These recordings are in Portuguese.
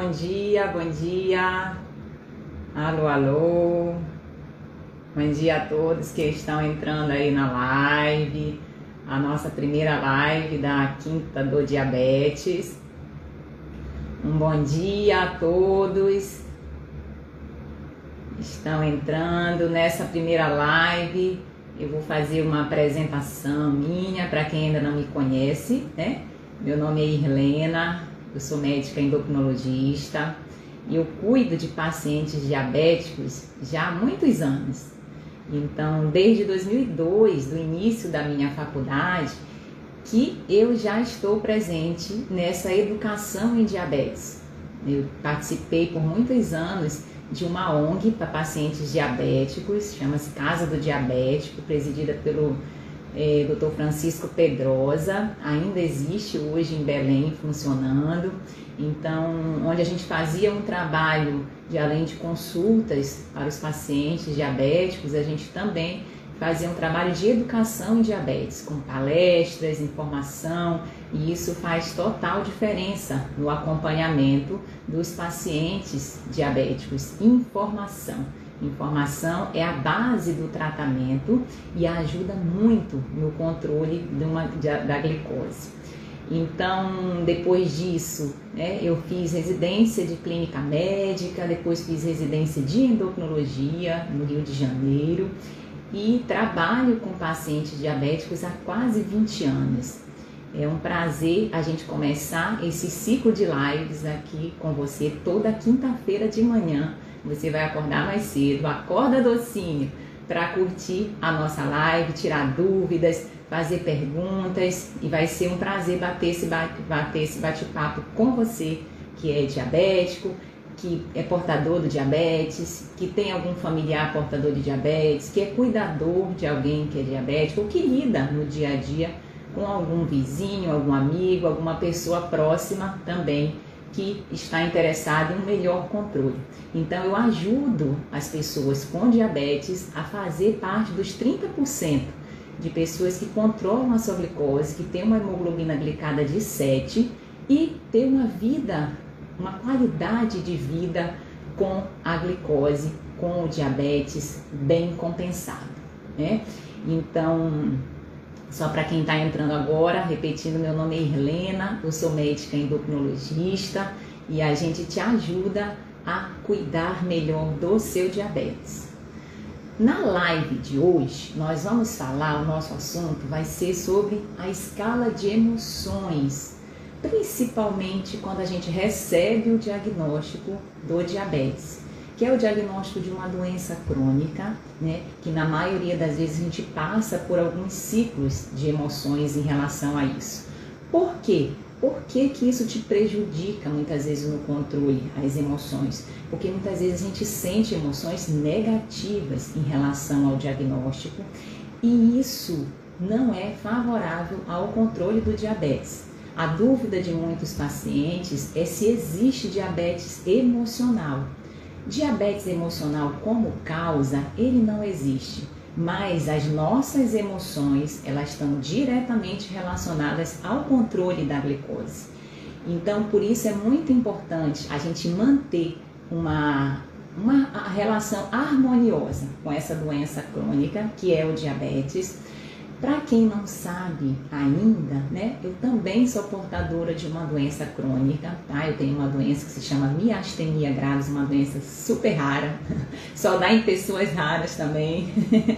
bom dia, bom dia. Alô, alô. Bom dia a todos que estão entrando aí na live, a nossa primeira live da Quinta do Diabetes. Um bom dia a todos. Estão entrando nessa primeira live. Eu vou fazer uma apresentação minha para quem ainda não me conhece, né? Meu nome é Irlena, eu sou médica endocrinologista e eu cuido de pacientes diabéticos já há muitos anos. Então, desde 2002, do início da minha faculdade, que eu já estou presente nessa educação em diabetes. Eu participei por muitos anos de uma ONG para pacientes diabéticos, chama-se Casa do Diabético, presidida pelo é, Dr. Francisco Pedrosa, ainda existe hoje em Belém funcionando. Então, onde a gente fazia um trabalho de além de consultas para os pacientes diabéticos, a gente também fazia um trabalho de educação em diabetes, com palestras, informação, e isso faz total diferença no acompanhamento dos pacientes diabéticos. Informação. Informação é a base do tratamento e ajuda muito no controle de uma, da glicose. Então, depois disso, né, eu fiz residência de clínica médica, depois fiz residência de endocrinologia no Rio de Janeiro e trabalho com pacientes diabéticos há quase 20 anos. É um prazer a gente começar esse ciclo de lives aqui com você toda quinta-feira de manhã você vai acordar mais cedo, acorda docinho para curtir a nossa live, tirar dúvidas, fazer perguntas. E vai ser um prazer bater esse bater esse bate-papo com você que é diabético, que é portador do diabetes, que tem algum familiar portador de diabetes, que é cuidador de alguém que é diabético, ou que lida no dia a dia com algum vizinho, algum amigo, alguma pessoa próxima também que está interessado em um melhor controle. Então, eu ajudo as pessoas com diabetes a fazer parte dos 30% de pessoas que controlam a sua glicose, que tem uma hemoglobina glicada de 7 e ter uma vida, uma qualidade de vida com a glicose, com o diabetes bem compensado, né? Então, só para quem está entrando agora, repetindo, meu nome é Irlena, eu sou médica endocrinologista e a gente te ajuda a cuidar melhor do seu diabetes. Na live de hoje, nós vamos falar, o nosso assunto vai ser sobre a escala de emoções, principalmente quando a gente recebe o diagnóstico do diabetes que é o diagnóstico de uma doença crônica, né, que na maioria das vezes a gente passa por alguns ciclos de emoções em relação a isso. Por quê? Por que, que isso te prejudica muitas vezes no controle, as emoções? Porque muitas vezes a gente sente emoções negativas em relação ao diagnóstico e isso não é favorável ao controle do diabetes. A dúvida de muitos pacientes é se existe diabetes emocional. Diabetes emocional como causa, ele não existe, mas as nossas emoções, elas estão diretamente relacionadas ao controle da glicose. Então, por isso é muito importante a gente manter uma uma relação harmoniosa com essa doença crônica, que é o diabetes, para quem não sabe ainda, né, eu também sou portadora de uma doença crônica, tá? Eu tenho uma doença que se chama miastenia graves, uma doença super rara, só dá em pessoas raras também.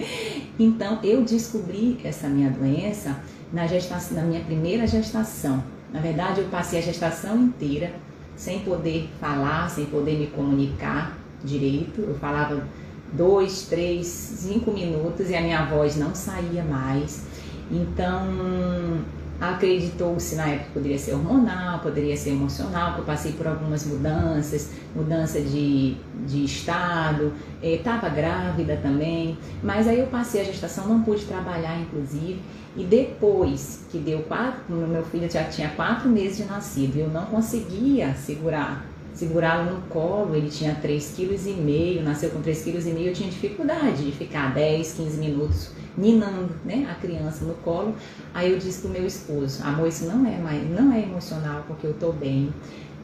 então, eu descobri essa minha doença na gestação, na minha primeira gestação. Na verdade, eu passei a gestação inteira sem poder falar, sem poder me comunicar direito. Eu falava dois, três, cinco minutos e a minha voz não saía mais. Então, acreditou-se na época que poderia ser hormonal, poderia ser emocional, que eu passei por algumas mudanças, mudança de, de estado, estava grávida também, mas aí eu passei a gestação, não pude trabalhar inclusive, e depois que deu quatro, meu filho já tinha quatro meses de nascido, eu não conseguia segurar segurá-lo no colo, ele tinha 3,5 kg, nasceu com 3,5 kg, eu tinha dificuldade de ficar 10, 15 minutos ninando né, a criança no colo. Aí eu disse pro meu esposo, amor, isso não é mais, não é emocional, porque eu tô bem.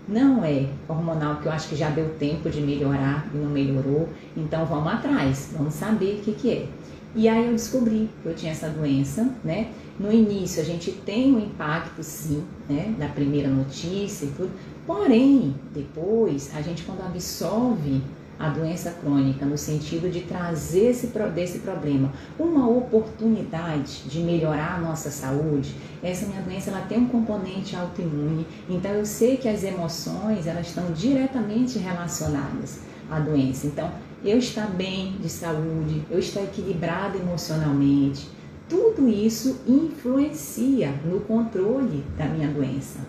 não é hormonal, que eu acho que já deu tempo de melhorar e não melhorou. Então vamos atrás, vamos saber o que, que é. E aí eu descobri que eu tinha essa doença, né? No início a gente tem um impacto sim, né? Da primeira notícia e tudo. Porém, depois, a gente quando absorve a doença crônica, no sentido de trazer esse, desse problema uma oportunidade de melhorar a nossa saúde, essa minha doença ela tem um componente autoimune, então eu sei que as emoções elas estão diretamente relacionadas à doença. Então, eu estar bem de saúde, eu estar equilibrado emocionalmente, tudo isso influencia no controle da minha doença.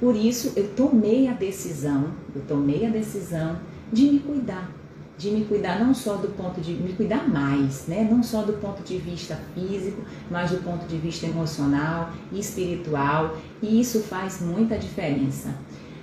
Por isso, eu tomei a decisão, eu tomei a decisão de me cuidar, de me cuidar não só do ponto de me cuidar mais, né? Não só do ponto de vista físico, mas do ponto de vista emocional e espiritual, e isso faz muita diferença.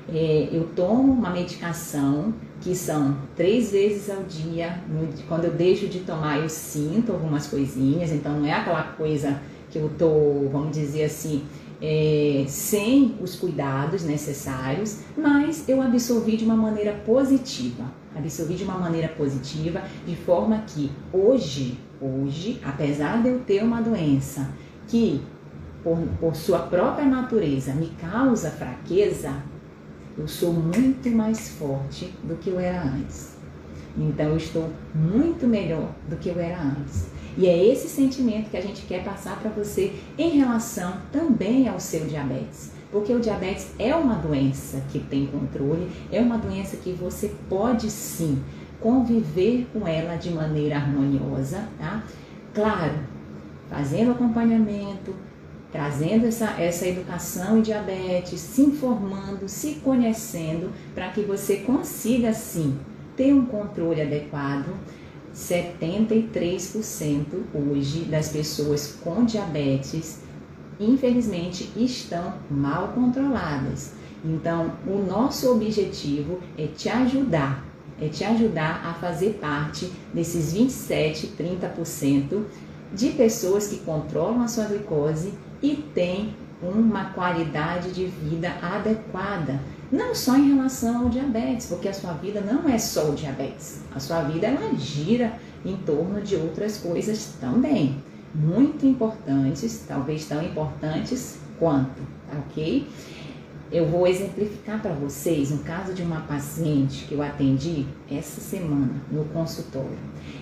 É, eu tomo uma medicação que são três vezes ao dia. Quando eu deixo de tomar, eu sinto algumas coisinhas, então não é aquela coisa que eu tô, vamos dizer assim, é, sem os cuidados necessários, mas eu absorvi de uma maneira positiva. Absorvi de uma maneira positiva, de forma que hoje, hoje, apesar de eu ter uma doença que por, por sua própria natureza me causa fraqueza, eu sou muito mais forte do que eu era antes. Então eu estou muito melhor do que eu era antes. E é esse sentimento que a gente quer passar para você em relação também ao seu diabetes. Porque o diabetes é uma doença que tem controle, é uma doença que você pode sim conviver com ela de maneira harmoniosa, tá? Claro, fazendo acompanhamento, trazendo essa, essa educação em diabetes, se informando, se conhecendo, para que você consiga sim ter um controle adequado 73% hoje das pessoas com diabetes, infelizmente, estão mal controladas. Então, o nosso objetivo é te ajudar, é te ajudar a fazer parte desses 27, 30% de pessoas que controlam a sua glicose e têm uma qualidade de vida adequada não só em relação ao diabetes, porque a sua vida não é só o diabetes. A sua vida ela gira em torno de outras coisas também, muito importantes, talvez tão importantes quanto, tá ok? Eu vou exemplificar para vocês um caso de uma paciente que eu atendi essa semana no consultório.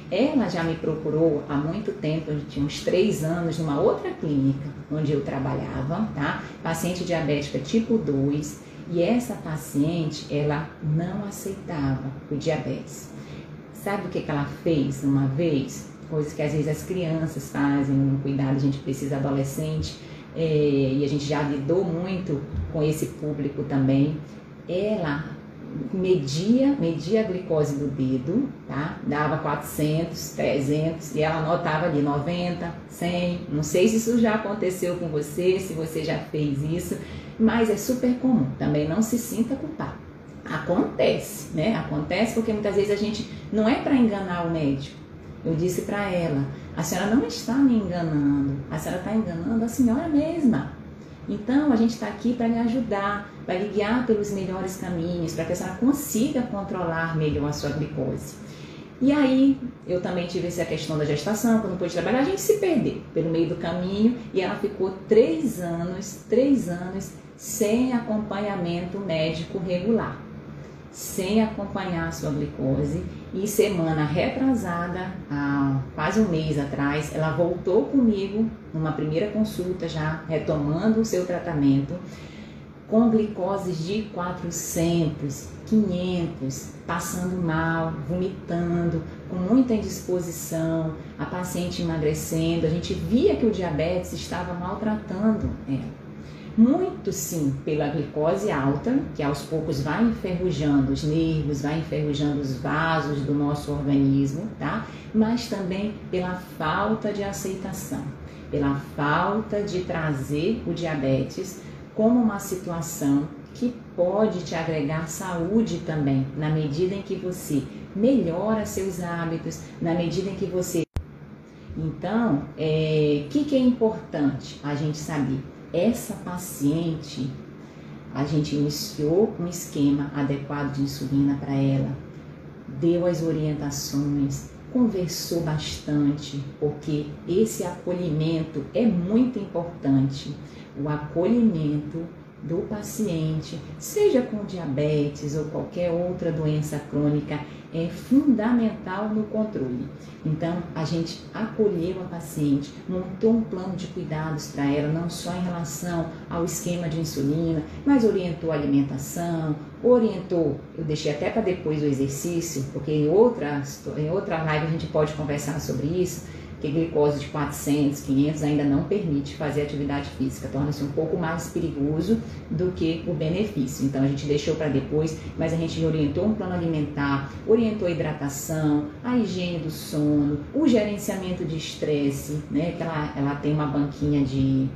Ela já me procurou há muito tempo, tinha uns três anos, numa outra clínica onde eu trabalhava, tá? Paciente diabética tipo 2, e essa paciente, ela não aceitava o diabetes. Sabe o que, que ela fez uma vez? Coisas que às vezes as crianças fazem no cuidado, a gente precisa adolescente, é, e a gente já lidou muito com esse público também. Ela media, media a glicose do dedo, tá? Dava 400, 300 e ela anotava ali 90, 100. Não sei se isso já aconteceu com você, se você já fez isso, mas é super comum. Também não se sinta culpado. Acontece, né? Acontece porque muitas vezes a gente não é para enganar o médico. Eu disse para ela: a senhora não está me enganando, a senhora está enganando a senhora mesma. Então a gente está aqui para lhe ajudar, para lhe guiar pelos melhores caminhos, para que a senhora consiga controlar melhor a sua glicose. E aí eu também tive essa questão da gestação, quando pude trabalhar, a gente se perdeu pelo meio do caminho e ela ficou três anos, três anos sem acompanhamento médico regular, sem acompanhar a sua glicose. E semana retrasada, há quase um mês atrás, ela voltou comigo numa primeira consulta, já retomando o seu tratamento, com glicoses de 400, 500, passando mal, vomitando, com muita indisposição, a paciente emagrecendo. A gente via que o diabetes estava maltratando ela. Muito sim pela glicose alta, que aos poucos vai enferrujando os nervos, vai enferrujando os vasos do nosso organismo, tá? Mas também pela falta de aceitação, pela falta de trazer o diabetes como uma situação que pode te agregar saúde também, na medida em que você melhora seus hábitos, na medida em que você. Então, o é, que, que é importante a gente saber? Essa paciente a gente iniciou um esquema adequado de insulina para ela, deu as orientações, conversou bastante, porque esse acolhimento é muito importante. O acolhimento do paciente, seja com diabetes ou qualquer outra doença crônica, é fundamental no controle. Então, a gente acolheu a paciente, montou um plano de cuidados para ela, não só em relação ao esquema de insulina, mas orientou a alimentação, orientou, eu deixei até para depois o exercício, porque em outra, em outra live a gente pode conversar sobre isso que glicose de 400, 500 ainda não permite fazer atividade física, torna-se um pouco mais perigoso do que o benefício. Então a gente deixou para depois, mas a gente orientou um plano alimentar, orientou a hidratação, a higiene do sono, o gerenciamento de estresse, né? Que ela, ela tem uma banquinha de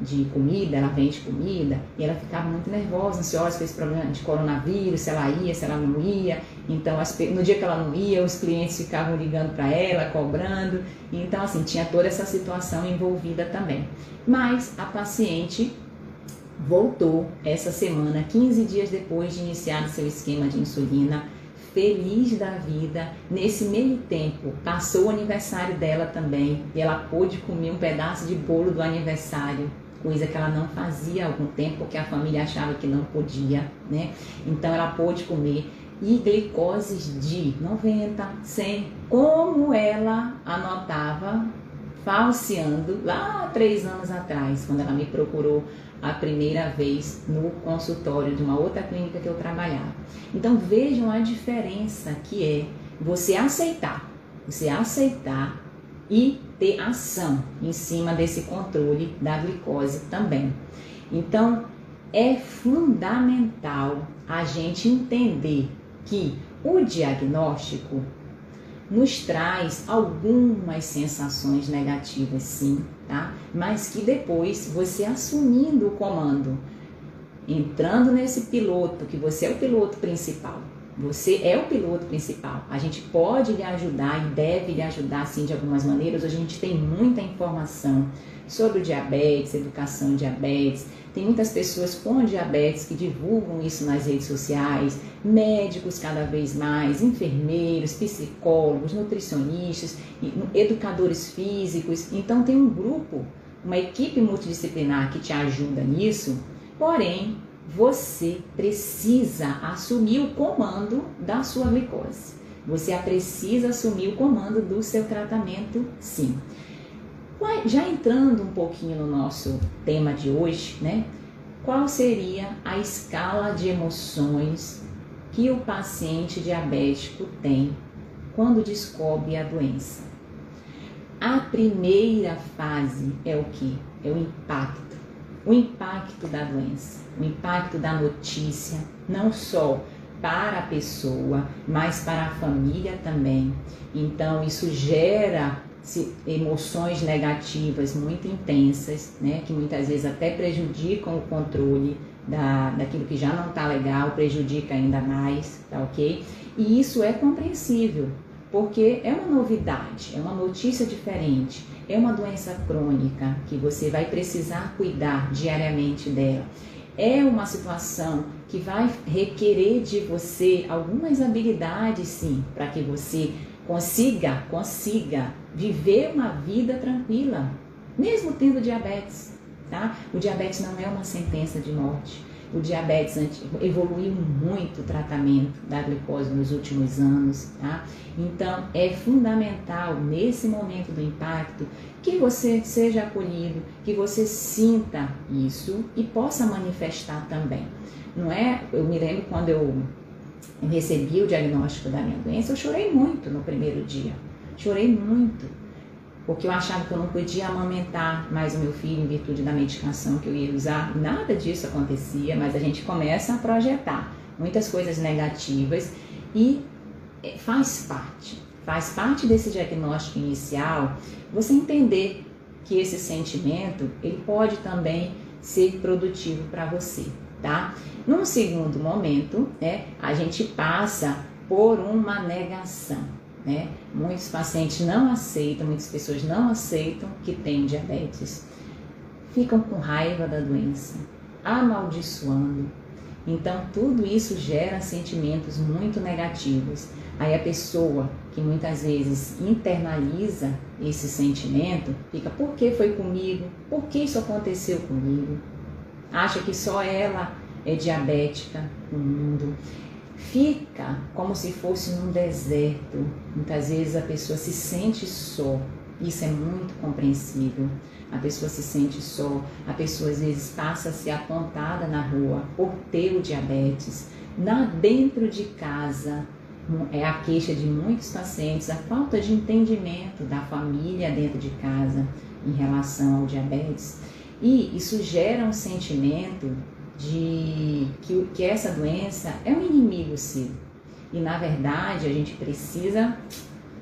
de comida, ela vende comida, e ela ficava muito nervosa, ansiosa com esse problema de coronavírus, se ela ia, se ela não ia. Então, no dia que ela não ia, os clientes ficavam ligando para ela, cobrando. Então, assim, tinha toda essa situação envolvida também. Mas a paciente voltou essa semana, 15 dias depois de iniciar seu esquema de insulina, feliz da vida. Nesse meio tempo, passou o aniversário dela também e ela pôde comer um pedaço de bolo do aniversário coisa que ela não fazia há algum tempo, porque a família achava que não podia, né? Então ela pôde comer e glicoses de 90, 100, como ela anotava falseando lá três anos atrás, quando ela me procurou a primeira vez no consultório de uma outra clínica que eu trabalhava. Então vejam a diferença que é você aceitar, você aceitar e ter ação em cima desse controle da glicose também. Então, é fundamental a gente entender que o diagnóstico nos traz algumas sensações negativas, sim, tá? Mas que depois você assumindo o comando, entrando nesse piloto, que você é o piloto principal, você é o piloto principal. A gente pode lhe ajudar e deve lhe ajudar, sim, de algumas maneiras. Hoje a gente tem muita informação sobre diabetes, educação diabetes. Tem muitas pessoas com diabetes que divulgam isso nas redes sociais, médicos cada vez mais, enfermeiros, psicólogos, nutricionistas, educadores físicos. Então tem um grupo, uma equipe multidisciplinar que te ajuda nisso. Porém, você precisa assumir o comando da sua glicose. Você precisa assumir o comando do seu tratamento, sim. Já entrando um pouquinho no nosso tema de hoje, né? Qual seria a escala de emoções que o paciente diabético tem quando descobre a doença? A primeira fase é o que? É o impacto o impacto da doença, o impacto da notícia, não só para a pessoa, mas para a família também. Então, isso gera emoções negativas muito intensas, né, que muitas vezes até prejudicam o controle da, daquilo que já não está legal, prejudica ainda mais, tá ok? E isso é compreensível, porque é uma novidade, é uma notícia diferente é uma doença crônica que você vai precisar cuidar diariamente dela. É uma situação que vai requerer de você algumas habilidades, sim, para que você consiga, consiga viver uma vida tranquila, mesmo tendo diabetes, tá? O diabetes não é uma sentença de morte. O diabetes evoluiu muito o tratamento da glicose nos últimos anos, tá? Então é fundamental nesse momento do impacto que você seja acolhido, que você sinta isso e possa manifestar também. Não é? Eu me lembro quando eu recebi o diagnóstico da minha doença, eu chorei muito no primeiro dia. Chorei muito porque eu achava que eu não podia amamentar mais o meu filho em virtude da medicação que eu ia usar. Nada disso acontecia, mas a gente começa a projetar muitas coisas negativas e é, faz parte, faz parte desse diagnóstico inicial você entender que esse sentimento ele pode também ser produtivo para você, tá? Num segundo momento, né, a gente passa por uma negação. Né? Muitos pacientes não aceitam, muitas pessoas não aceitam que têm diabetes, ficam com raiva da doença, amaldiçoando. Então, tudo isso gera sentimentos muito negativos. Aí a pessoa que muitas vezes internaliza esse sentimento fica: por que foi comigo? Por que isso aconteceu comigo? Acha que só ela é diabética no mundo. Fica como se fosse num deserto. Muitas vezes a pessoa se sente só. Isso é muito compreensível. A pessoa se sente só, a pessoa às vezes passa a ser apontada na rua por ter o diabetes. Na, dentro de casa, é a queixa de muitos pacientes, a falta de entendimento da família dentro de casa em relação ao diabetes. E isso gera um sentimento de que, que essa doença é um inimigo seu. E na verdade a gente precisa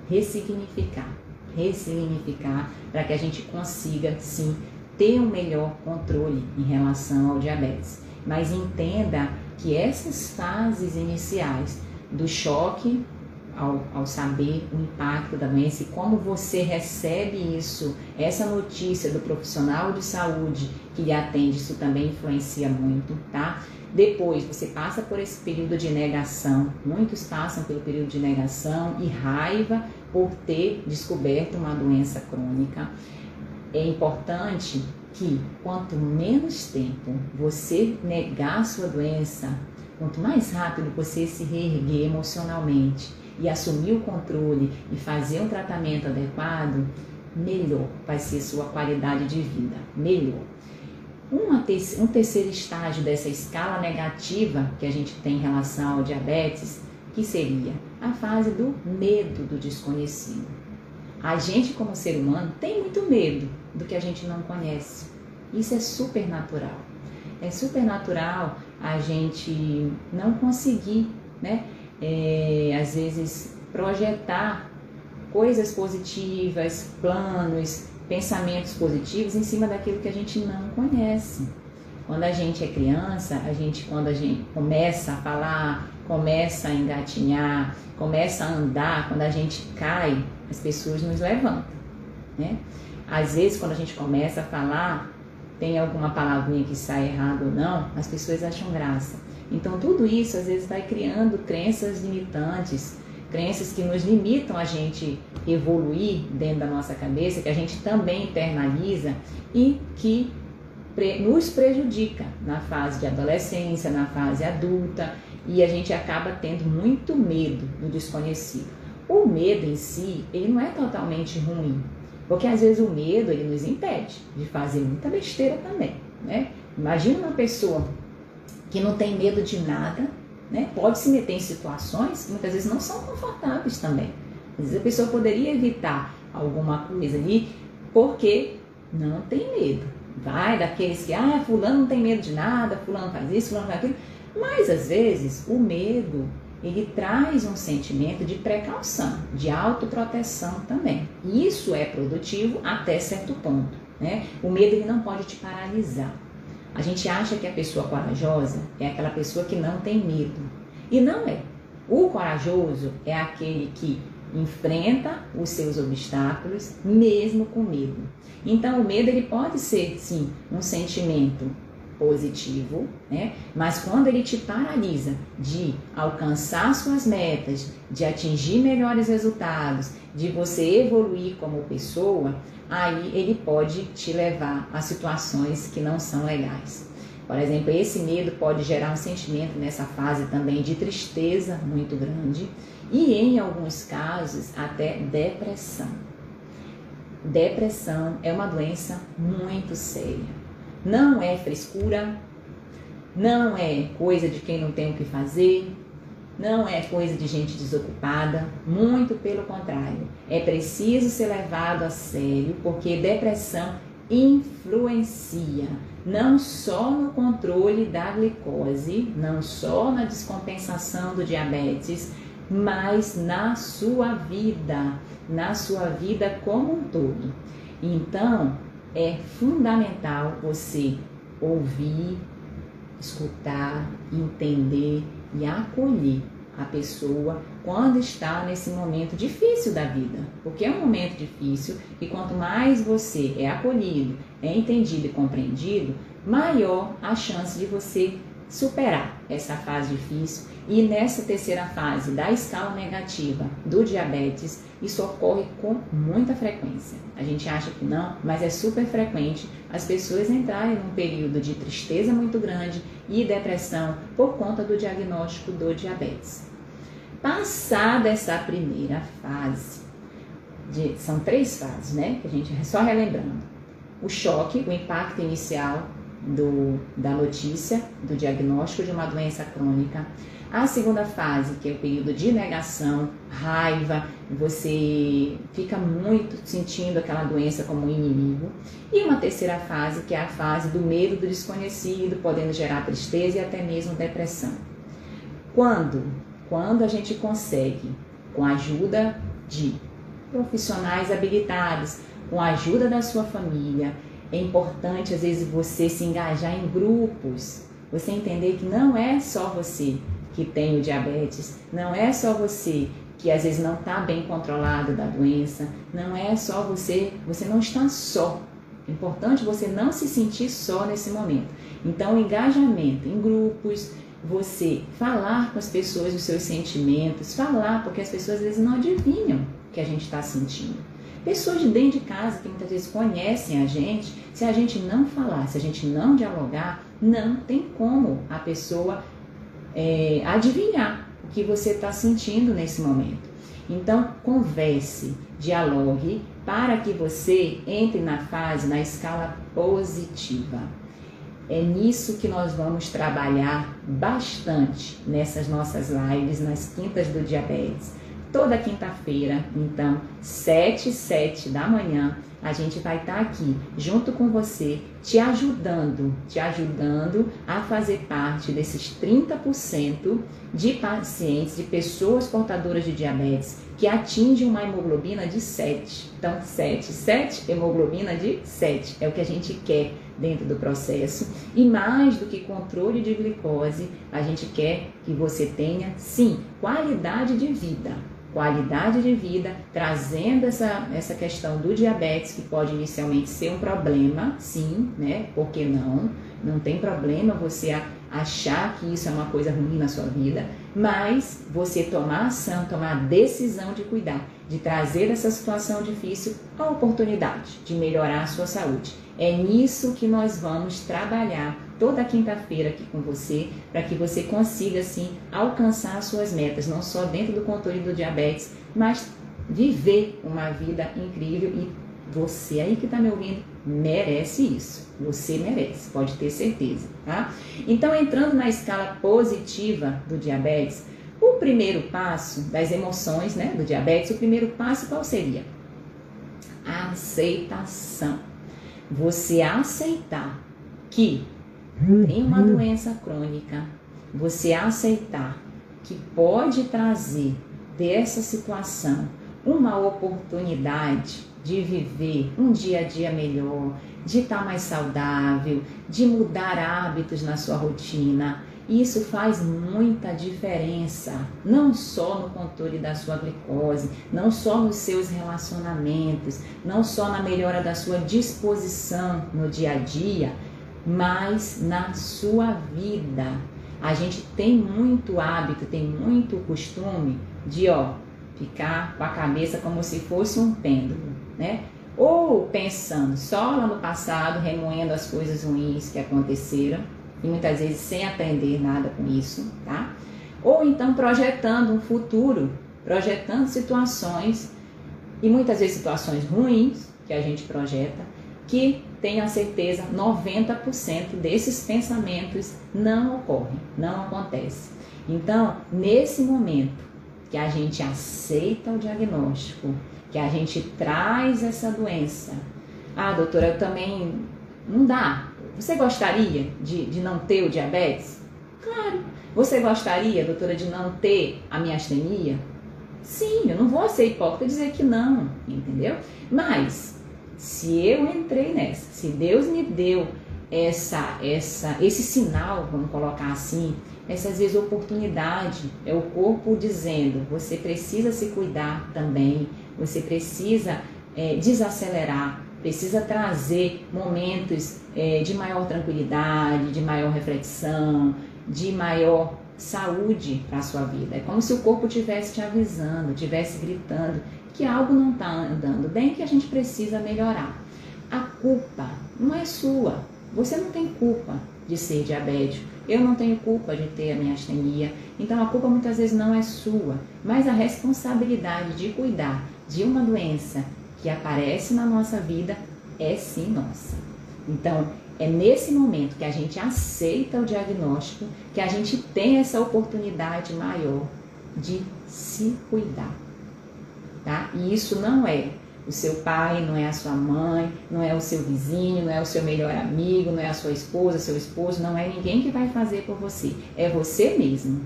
ressignificar, ressignificar para que a gente consiga sim ter um melhor controle em relação ao diabetes. Mas entenda que essas fases iniciais do choque ao, ao, saber o impacto da doença e como você recebe isso, essa notícia do profissional de saúde que lhe atende, isso também influencia muito, tá? Depois você passa por esse período de negação, muitos passam pelo período de negação e raiva por ter descoberto uma doença crônica. É importante que quanto menos tempo você negar sua doença, quanto mais rápido você se reerguer emocionalmente e assumir o controle e fazer um tratamento adequado, melhor vai ser sua qualidade de vida, melhor. Te um terceiro estágio dessa escala negativa que a gente tem em relação ao diabetes, que seria a fase do medo do desconhecido. A gente, como ser humano, tem muito medo do que a gente não conhece. Isso é super natural. É super natural a gente não conseguir, né? É, às vezes, projetar coisas positivas, planos, pensamentos positivos em cima daquilo que a gente não conhece. Quando a gente é criança, a gente quando a gente começa a falar, começa a engatinhar, começa a andar, quando a gente cai, as pessoas nos levantam, né? Às vezes quando a gente começa a falar, tem alguma palavrinha que sai errado ou não, as pessoas acham graça. Então, tudo isso às vezes vai criando crenças limitantes, crenças que nos limitam a gente evoluir dentro da nossa cabeça, que a gente também internaliza e que nos prejudica na fase de adolescência, na fase adulta, e a gente acaba tendo muito medo do desconhecido. O medo em si, ele não é totalmente ruim, porque às vezes o medo ele nos impede de fazer muita besteira também, né? Imagina uma pessoa que não tem medo de nada, né? pode se meter em situações que muitas vezes não são confortáveis também. Às vezes a pessoa poderia evitar alguma coisa ali porque não tem medo. Vai daqueles que, ah, fulano não tem medo de nada, fulano faz isso, fulano faz aquilo. Mas às vezes o medo ele traz um sentimento de precaução, de autoproteção também. Isso é produtivo até certo ponto. Né? O medo ele não pode te paralisar. A gente acha que a pessoa corajosa é aquela pessoa que não tem medo. E não é. O corajoso é aquele que enfrenta os seus obstáculos mesmo com medo. Então o medo ele pode ser sim um sentimento positivo, né? Mas quando ele te paralisa de alcançar suas metas, de atingir melhores resultados, de você evoluir como pessoa, aí ele pode te levar a situações que não são legais. Por exemplo, esse medo pode gerar um sentimento nessa fase também de tristeza muito grande e, em alguns casos, até depressão. Depressão é uma doença muito séria. Não é frescura, não é coisa de quem não tem o que fazer, não é coisa de gente desocupada, muito pelo contrário. É preciso ser levado a sério porque depressão influencia não só no controle da glicose, não só na descompensação do diabetes, mas na sua vida, na sua vida como um todo. Então, é fundamental você ouvir, escutar, entender e acolher a pessoa quando está nesse momento difícil da vida. Porque é um momento difícil e quanto mais você é acolhido, é entendido e compreendido, maior a chance de você superar essa fase difícil. E nessa terceira fase da escala negativa do diabetes, isso ocorre com muita frequência. A gente acha que não, mas é super frequente as pessoas entrarem num período de tristeza muito grande e depressão por conta do diagnóstico do diabetes. Passada essa primeira fase, de, são três fases, né? Que a gente só relembrando. O choque, o impacto inicial do, da notícia, do diagnóstico de uma doença crônica. A segunda fase, que é o período de negação, raiva, você fica muito sentindo aquela doença como um inimigo. E uma terceira fase, que é a fase do medo do desconhecido, podendo gerar tristeza e até mesmo depressão. Quando? Quando a gente consegue, com a ajuda de profissionais habilitados, com a ajuda da sua família, é importante, às vezes, você se engajar em grupos, você entender que não é só você que tem o diabetes, não é só você que às vezes não está bem controlado da doença, não é só você, você não está só. É importante você não se sentir só nesse momento. Então, engajamento em grupos, você falar com as pessoas os seus sentimentos, falar, porque as pessoas às vezes não adivinham o que a gente está sentindo. Pessoas de dentro de casa que muitas vezes conhecem a gente, se a gente não falar, se a gente não dialogar, não tem como a pessoa é, adivinhar o que você está sentindo nesse momento. Então, converse, dialogue para que você entre na fase, na escala positiva. É nisso que nós vamos trabalhar bastante nessas nossas lives, nas quintas do diabetes toda quinta-feira, então, 7 e 7 da manhã, a gente vai estar tá aqui junto com você, te ajudando, te ajudando a fazer parte desses 30% de pacientes, de pessoas portadoras de diabetes que atingem uma hemoglobina de 7. Então, 7, 7, hemoglobina de 7 é o que a gente quer dentro do processo. E mais do que controle de glicose, a gente quer que você tenha, sim, qualidade de vida qualidade de vida, trazendo essa, essa questão do diabetes, que pode inicialmente ser um problema, sim, né? Por que não? Não tem problema você achar que isso é uma coisa ruim na sua vida, mas você tomar ação, tomar a decisão de cuidar, de trazer essa situação difícil a oportunidade de melhorar a sua saúde. É nisso que nós vamos trabalhar toda quinta-feira aqui com você, para que você consiga assim alcançar as suas metas, não só dentro do controle do diabetes, mas viver uma vida incrível e você aí que está me ouvindo merece isso. Você merece, pode ter certeza, tá? Então, entrando na escala positiva do diabetes, o primeiro passo das emoções, né, do diabetes, o primeiro passo qual seria? A aceitação. Você aceitar que tem uma doença crônica, você aceitar que pode trazer dessa situação uma oportunidade de viver um dia a dia melhor, de estar mais saudável, de mudar hábitos na sua rotina. Isso faz muita diferença, não só no controle da sua glicose, não só nos seus relacionamentos, não só na melhora da sua disposição no dia a dia, mas na sua vida. A gente tem muito hábito, tem muito costume de, ó, ficar com a cabeça como se fosse um pêndulo, né? Ou pensando só lá no passado, remoendo as coisas ruins que aconteceram e muitas vezes sem aprender nada com isso, tá? Ou então projetando um futuro, projetando situações e muitas vezes situações ruins que a gente projeta, que tenha certeza 90% desses pensamentos não ocorrem, não acontecem. Então, nesse momento, que a gente aceita o diagnóstico, que a gente traz essa doença. Ah, doutora, eu também. Não dá. Você gostaria de, de não ter o diabetes? Claro. Você gostaria, doutora, de não ter a miastenia? Sim, eu não vou ser hipócrita e dizer que não, entendeu? Mas, se eu entrei nessa, se Deus me deu essa, essa, esse sinal, vamos colocar assim, essas vezes oportunidade, é o corpo dizendo, você precisa se cuidar também, você precisa é, desacelerar, precisa trazer momentos é, de maior tranquilidade, de maior reflexão, de maior saúde para a sua vida. É como se o corpo estivesse te avisando, estivesse gritando que algo não está andando bem, que a gente precisa melhorar. A culpa não é sua. Você não tem culpa de ser diabético. Eu não tenho culpa de ter a minha astenia. Então a culpa muitas vezes não é sua, mas a responsabilidade de cuidar de uma doença que aparece na nossa vida é sim nossa. Então, é nesse momento que a gente aceita o diagnóstico que a gente tem essa oportunidade maior de se cuidar. Tá? E isso não é o seu pai, não é a sua mãe, não é o seu vizinho, não é o seu melhor amigo, não é a sua esposa, seu esposo, não é ninguém que vai fazer por você, é você mesmo.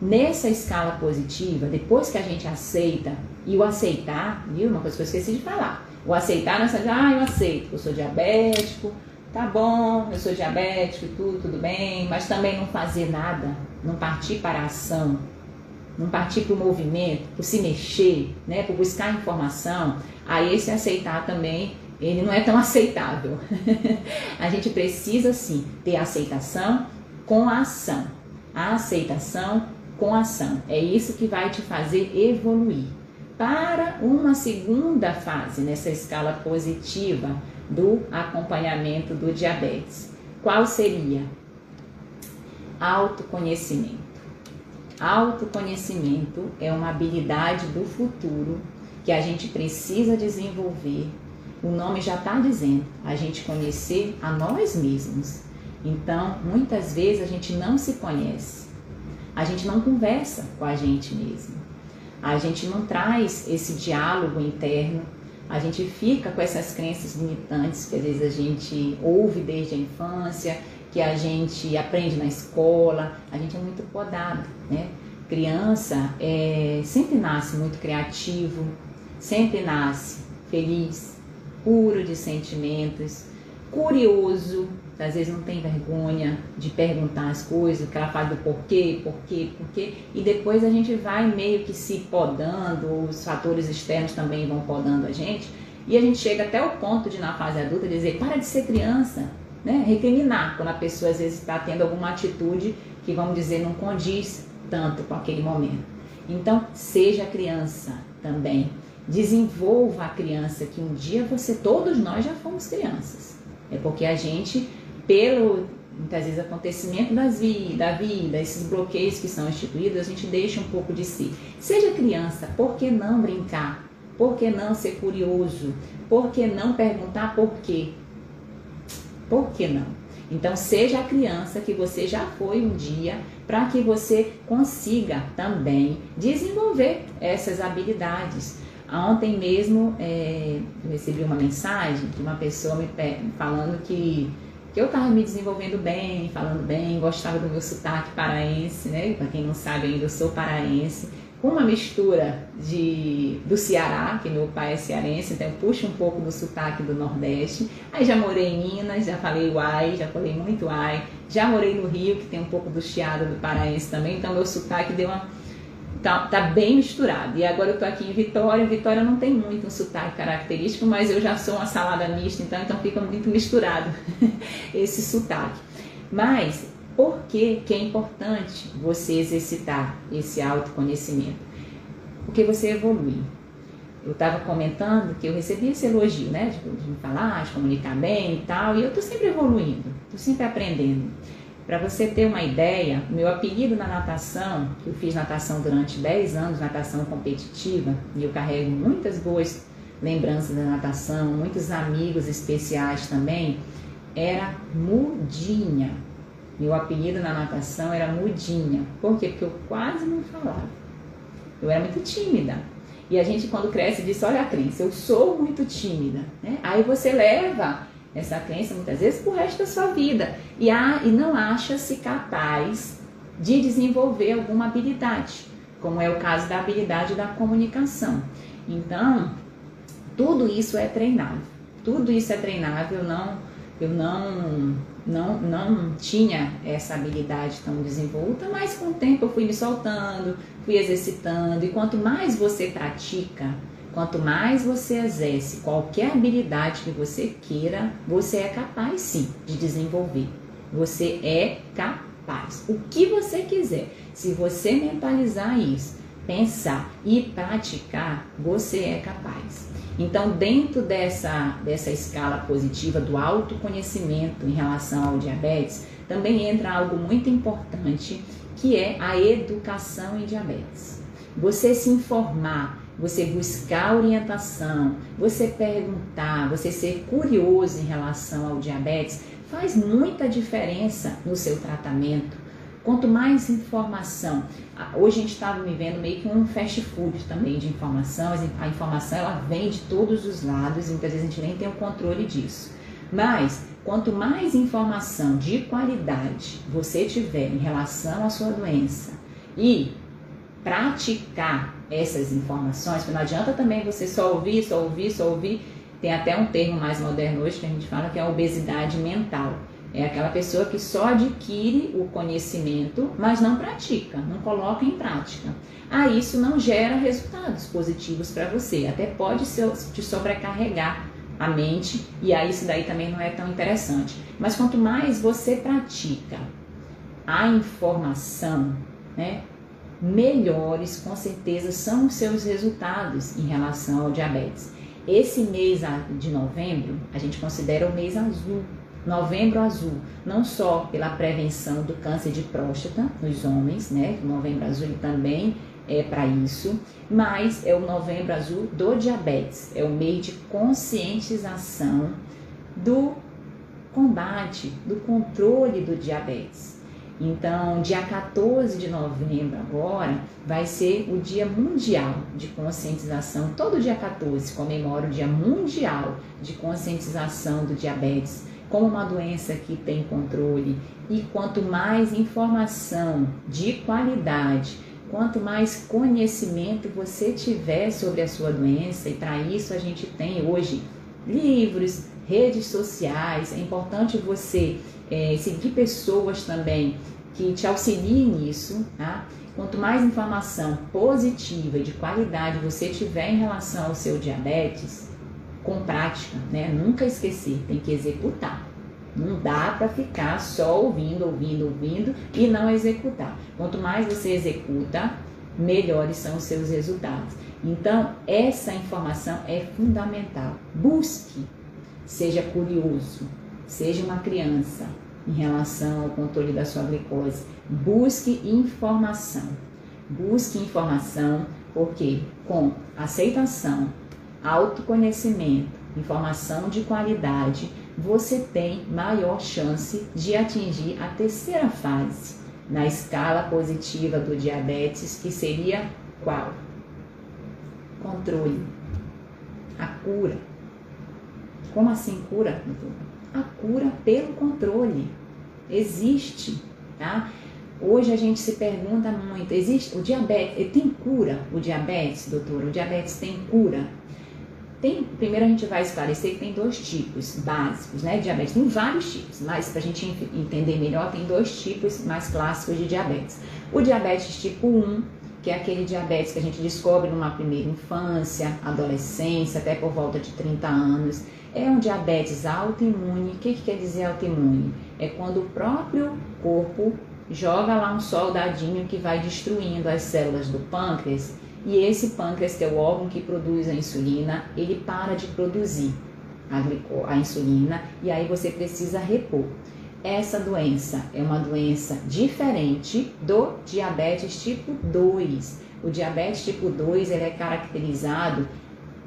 Nessa escala positiva, depois que a gente aceita, e o aceitar, viu? Uma coisa que eu esqueci de falar. O aceitar não é só, ah, eu aceito, eu sou diabético, tá bom, eu sou diabético e tudo, tudo bem, mas também não fazer nada, não partir para a ação, não partir para o movimento, para se mexer, né, para buscar informação, aí esse aceitar também, ele não é tão aceitável. a gente precisa sim ter aceitação com a ação. A aceitação com a ação. É isso que vai te fazer evoluir para uma segunda fase nessa escala positiva do acompanhamento do diabetes. Qual seria? Autoconhecimento. Autoconhecimento é uma habilidade do futuro que a gente precisa desenvolver. O nome já está dizendo, a gente conhecer a nós mesmos. Então, muitas vezes a gente não se conhece, a gente não conversa com a gente mesmo, a gente não traz esse diálogo interno a gente fica com essas crenças limitantes que às vezes a gente ouve desde a infância, que a gente aprende na escola, a gente é muito podado, né? Criança é, sempre nasce muito criativo, sempre nasce feliz, puro de sentimentos, curioso, às vezes não tem vergonha de perguntar as coisas, que ela fala do porquê, porquê, porquê, e depois a gente vai meio que se podando, os fatores externos também vão podando a gente, e a gente chega até o ponto de, na fase adulta, dizer, para de ser criança, né? recriminar, quando a pessoa às vezes está tendo alguma atitude que, vamos dizer, não condiz tanto com aquele momento. Então, seja criança também, desenvolva a criança, que um dia você, todos nós já fomos crianças. É porque a gente pelo muitas vezes acontecimento das vi da vida, esses bloqueios que são instituídos, a gente deixa um pouco de si. Seja criança, por que não brincar? Por que não ser curioso? Por que não perguntar por quê? Por que não? Então, seja a criança que você já foi um dia, para que você consiga também desenvolver essas habilidades. Ontem mesmo é, eu recebi uma mensagem de uma pessoa me falando que que eu estava me desenvolvendo bem, falando bem, gostava do meu sotaque paraense, né? Para quem não sabe ainda, eu sou paraense, com uma mistura de do Ceará, que meu pai é cearense, então eu puxo um pouco do sotaque do Nordeste. Aí já morei em Minas, já falei uai, já falei muito uai. Já morei no Rio, que tem um pouco do chiado do paraense também, então meu sotaque deu uma tá, tá bem misturado. E agora eu tô aqui em Vitória. Vitória não tem muito um sotaque característico, mas eu já sou uma salada mista, então, então fica muito misturado esse sotaque. Mas por que, que é importante você exercitar esse autoconhecimento? Porque você evolui. Eu estava comentando que eu recebi esse elogio, né? De, de me falar, de comunicar bem e tal, e eu tô sempre evoluindo, tô sempre aprendendo. Para você ter uma ideia, meu apelido na natação, que eu fiz natação durante 10 anos, natação competitiva, e eu carrego muitas boas lembranças da natação, muitos amigos especiais também, era Mudinha. Meu apelido na natação era Mudinha. Por quê? Porque eu quase não falava. Eu era muito tímida. E a gente, quando cresce, diz: Olha, Cris, eu sou muito tímida. Né? Aí você leva essa crença muitas vezes pro resto da sua vida e, há, e não acha-se capaz de desenvolver alguma habilidade, como é o caso da habilidade da comunicação. Então, tudo isso é treinável. Tudo isso é treinável, não, eu não não, não tinha essa habilidade tão desenvolta, mas com o tempo eu fui me soltando, fui exercitando, e quanto mais você pratica, quanto mais você exerce qualquer habilidade que você queira, você é capaz sim de desenvolver. Você é capaz. O que você quiser. Se você mentalizar isso, pensar e praticar, você é capaz. Então, dentro dessa, dessa escala positiva do autoconhecimento em relação ao diabetes, também entra algo muito importante que é a educação em diabetes. Você se informar, você buscar orientação, você perguntar, você ser curioso em relação ao diabetes, faz muita diferença no seu tratamento. Quanto mais informação, hoje a gente está vivendo meio que um fast food também de informação, a informação ela vem de todos os lados e muitas vezes a gente nem tem o controle disso. Mas quanto mais informação de qualidade você tiver em relação à sua doença e praticar essas informações, porque não adianta também você só ouvir, só ouvir, só ouvir. Tem até um termo mais moderno hoje que a gente fala que é a obesidade mental. É aquela pessoa que só adquire o conhecimento, mas não pratica, não coloca em prática. Aí isso não gera resultados positivos para você, até pode te sobrecarregar a mente e aí isso daí também não é tão interessante. Mas quanto mais você pratica a informação, né, melhores com certeza são os seus resultados em relação ao diabetes. Esse mês de novembro a gente considera o mês azul Novembro Azul, não só pela prevenção do câncer de próstata nos homens, né? Novembro Azul também é para isso, mas é o Novembro Azul do diabetes, é o mês de conscientização do combate, do controle do diabetes. Então, dia 14 de novembro agora vai ser o Dia Mundial de Conscientização. Todo dia 14 comemora o Dia Mundial de Conscientização do Diabetes como uma doença que tem controle. E quanto mais informação de qualidade, quanto mais conhecimento você tiver sobre a sua doença, e para isso a gente tem hoje livros, redes sociais, é importante você é, seguir pessoas também que te auxiliem nisso, tá? Quanto mais informação positiva e de qualidade você tiver em relação ao seu diabetes, com prática, né? Nunca esquecer, tem que executar. Não dá para ficar só ouvindo, ouvindo, ouvindo e não executar. Quanto mais você executa, melhores são os seus resultados. Então, essa informação é fundamental. Busque, seja curioso, seja uma criança em relação ao controle da sua glicose. Busque informação. Busque informação, porque com aceitação, autoconhecimento, informação de qualidade, você tem maior chance de atingir a terceira fase na escala positiva do diabetes, que seria qual? Controle. A cura. Como assim cura? A cura pelo controle. Existe, tá? Hoje a gente se pergunta muito, existe o diabetes, tem cura o diabetes, doutor? O diabetes tem cura? Tem, primeiro a gente vai esclarecer que tem dois tipos básicos, né, diabetes. Tem vários tipos, mas para a gente entender melhor, tem dois tipos mais clássicos de diabetes. O diabetes tipo 1, que é aquele diabetes que a gente descobre numa primeira infância, adolescência, até por volta de 30 anos. É um diabetes autoimune. O que, que quer dizer autoimune? É quando o próprio corpo joga lá um soldadinho que vai destruindo as células do pâncreas e esse pâncreas, que é o órgão que produz a insulina, ele para de produzir a, glico, a insulina e aí você precisa repor. Essa doença é uma doença diferente do diabetes tipo 2. O diabetes tipo 2 ele é caracterizado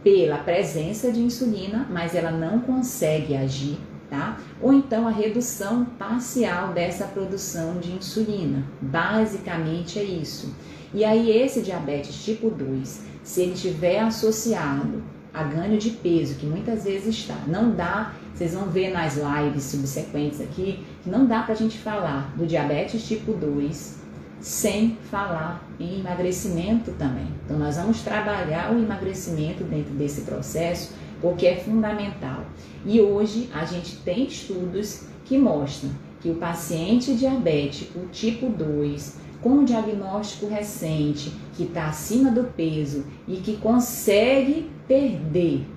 pela presença de insulina, mas ela não consegue agir, tá? Ou então a redução parcial dessa produção de insulina. Basicamente é isso. E aí esse diabetes tipo 2, se ele estiver associado a ganho de peso, que muitas vezes está, não dá, vocês vão ver nas lives subsequentes aqui, que não dá para a gente falar do diabetes tipo 2 sem falar em emagrecimento também. Então nós vamos trabalhar o emagrecimento dentro desse processo porque é fundamental. E hoje a gente tem estudos que mostram que o paciente diabético tipo 2, com diagnóstico recente, que está acima do peso e que consegue perder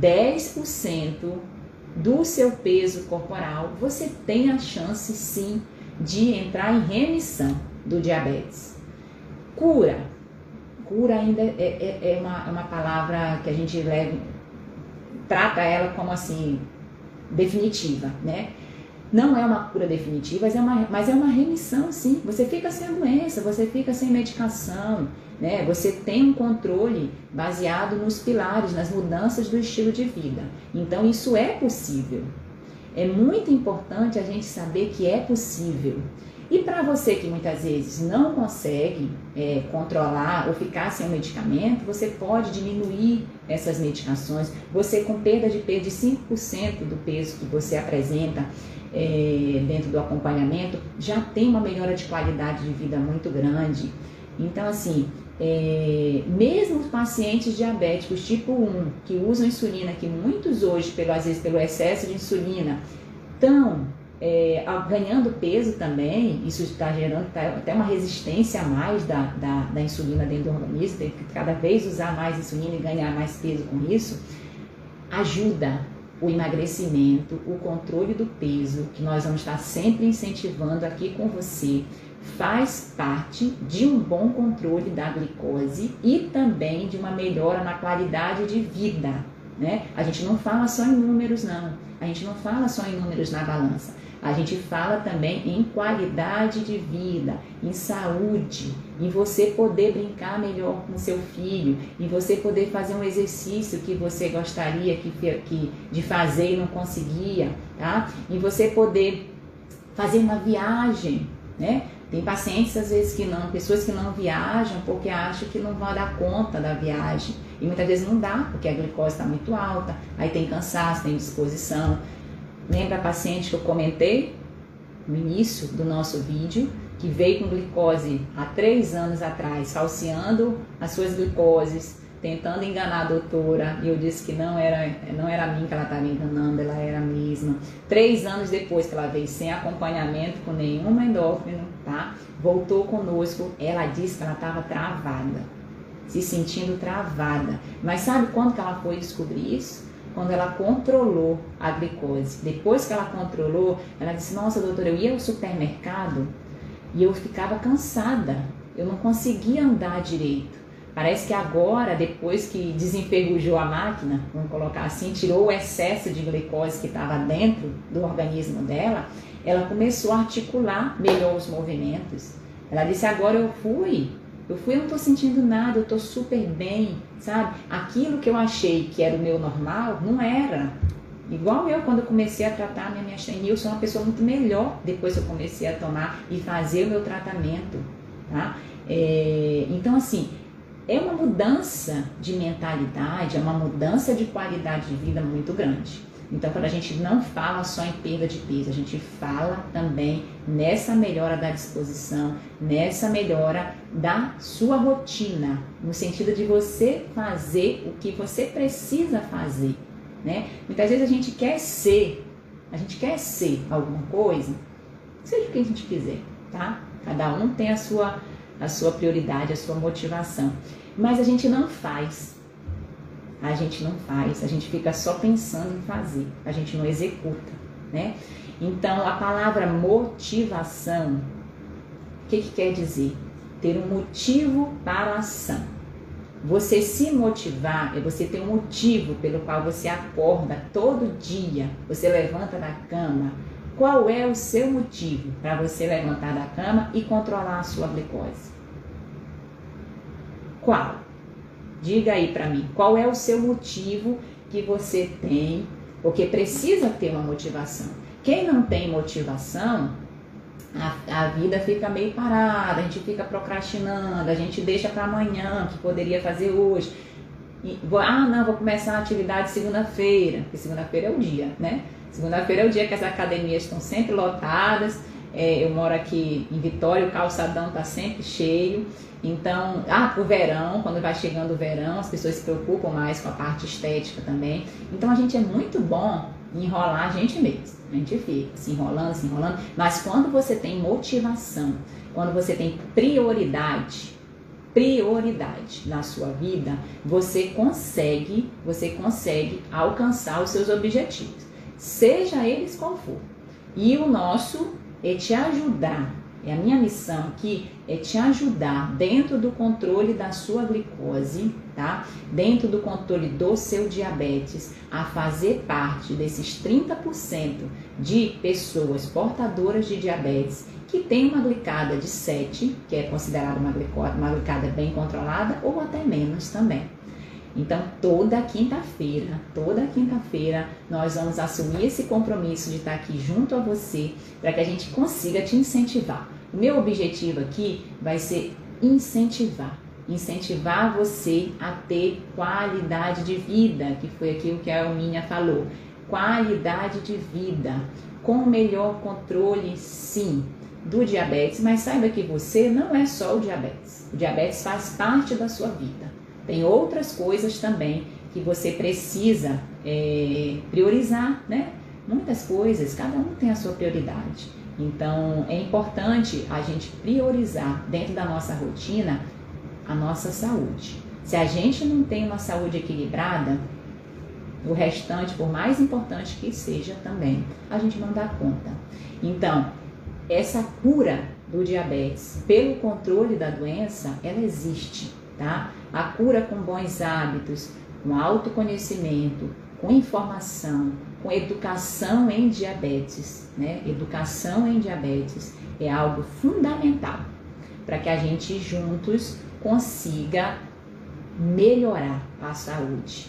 10% do seu peso corporal, você tem a chance sim de entrar em remissão do diabetes. Cura. Cura ainda é, é, é uma, é uma palavra que a gente leva, trata ela como assim, definitiva, né? Não é uma cura definitiva, mas é uma, mas é uma remissão, sim. Você fica sem a doença, você fica sem medicação, né? Você tem um controle baseado nos pilares, nas mudanças do estilo de vida. Então, isso é possível. É muito importante a gente saber que é possível. E para você que muitas vezes não consegue é, controlar ou ficar sem o medicamento, você pode diminuir essas medicações. Você com perda de peso de 5% do peso que você apresenta é, dentro do acompanhamento, já tem uma melhora de qualidade de vida muito grande. Então, assim, é, mesmo os pacientes diabéticos tipo 1, que usam insulina, que muitos hoje, pelo, às vezes pelo excesso de insulina, estão é, ganhando peso também, isso está gerando até uma resistência a mais da, da, da, insulina dentro do organismo, tem que cada vez usar mais insulina e ganhar mais peso com isso, ajuda o emagrecimento, o controle do peso, que nós vamos estar sempre incentivando aqui com você, faz parte de um bom controle da glicose e também de uma melhora na qualidade de vida. Né? A gente não fala só em números, não. A gente não fala só em números na balança. A gente fala também em qualidade de vida, em saúde, em você poder brincar melhor com seu filho, em você poder fazer um exercício que você gostaria que, que, de fazer e não conseguia, tá? Em você poder fazer uma viagem, né? Tem pacientes às vezes que não, pessoas que não viajam porque acham que não vão dar conta da viagem. E muitas vezes não dá, porque a glicose está muito alta, aí tem cansaço, tem disposição. Lembra a paciente que eu comentei no início do nosso vídeo, que veio com glicose há três anos atrás, falseando as suas glicoses, tentando enganar a doutora, e eu disse que não era, não era a mim que ela estava enganando, ela era a mesma. Três anos depois que ela veio sem acompanhamento com nenhum endócrino, tá? Voltou conosco, ela disse que ela estava travada, se sentindo travada. Mas sabe quando que ela foi descobrir isso? Quando ela controlou a glicose. Depois que ela controlou, ela disse: Nossa, doutora, eu ia ao supermercado e eu ficava cansada, eu não conseguia andar direito. Parece que agora, depois que desenferrujou a máquina, vamos colocar assim, tirou o excesso de glicose que estava dentro do organismo dela, ela começou a articular melhor os movimentos. Ela disse: Agora eu fui eu fui, eu não tô sentindo nada, eu tô super bem, sabe? Aquilo que eu achei que era o meu normal, não era. Igual eu, quando eu comecei a tratar a minha miastenia, eu sou uma pessoa muito melhor depois que eu comecei a tomar e fazer o meu tratamento, tá? É, então, assim, é uma mudança de mentalidade, é uma mudança de qualidade de vida muito grande. Então, quando a gente não fala só em perda de peso, a gente fala também nessa melhora da disposição, nessa melhora da sua rotina, no sentido de você fazer o que você precisa fazer, né? Muitas vezes a gente quer ser, a gente quer ser alguma coisa, seja o que a gente quiser, tá? Cada um tem a sua a sua prioridade, a sua motivação, mas a gente não faz a gente não faz, a gente fica só pensando em fazer, a gente não executa, né? Então, a palavra motivação, o que, que quer dizer? Ter um motivo para a ação. Você se motivar é você ter um motivo pelo qual você acorda todo dia, você levanta da cama. Qual é o seu motivo para você levantar da cama e controlar a sua glicose? Qual? Diga aí para mim, qual é o seu motivo que você tem, porque precisa ter uma motivação. Quem não tem motivação, a, a vida fica meio parada, a gente fica procrastinando, a gente deixa para amanhã, que poderia fazer hoje. E, ah, não, vou começar a atividade segunda-feira, porque segunda-feira é o dia, né? Segunda-feira é o dia que as academias estão sempre lotadas, É, eu moro aqui em Vitória, o calçadão tá sempre cheio. Então, ah, pro verão, quando vai chegando o verão, as pessoas se preocupam mais com a parte estética também. Então a gente é muito bom enrolar a gente mesmo. A gente fica se enrolando, se enrolando. Mas quando você tem motivação, quando você tem prioridade, prioridade na sua vida, você consegue, você consegue alcançar os seus objetivos, seja eles qual for. E o nosso é te ajudar é a minha missão aqui é te ajudar dentro do controle da sua glicose, tá? Dentro do controle do seu diabetes, a fazer parte desses 30% de pessoas portadoras de diabetes que tem uma glicada de 7, que é considerada uma, uma glicada bem controlada, ou até menos também. Então, toda quinta-feira, toda quinta-feira, nós vamos assumir esse compromisso de estar aqui junto a você para que a gente consiga te incentivar. O meu objetivo aqui vai ser incentivar, incentivar você a ter qualidade de vida, que foi aquilo que a Elminha falou. Qualidade de vida, com melhor controle, sim, do diabetes, mas saiba que você não é só o diabetes. O diabetes faz parte da sua vida. Tem outras coisas também que você precisa é, priorizar, né? Muitas coisas, cada um tem a sua prioridade. Então é importante a gente priorizar dentro da nossa rotina a nossa saúde. Se a gente não tem uma saúde equilibrada, o restante, por mais importante que seja também, a gente não dá conta. Então, essa cura do diabetes pelo controle da doença, ela existe, tá? A cura com bons hábitos, com autoconhecimento, com informação, com educação em diabetes, né? Educação em diabetes é algo fundamental para que a gente juntos consiga melhorar a saúde.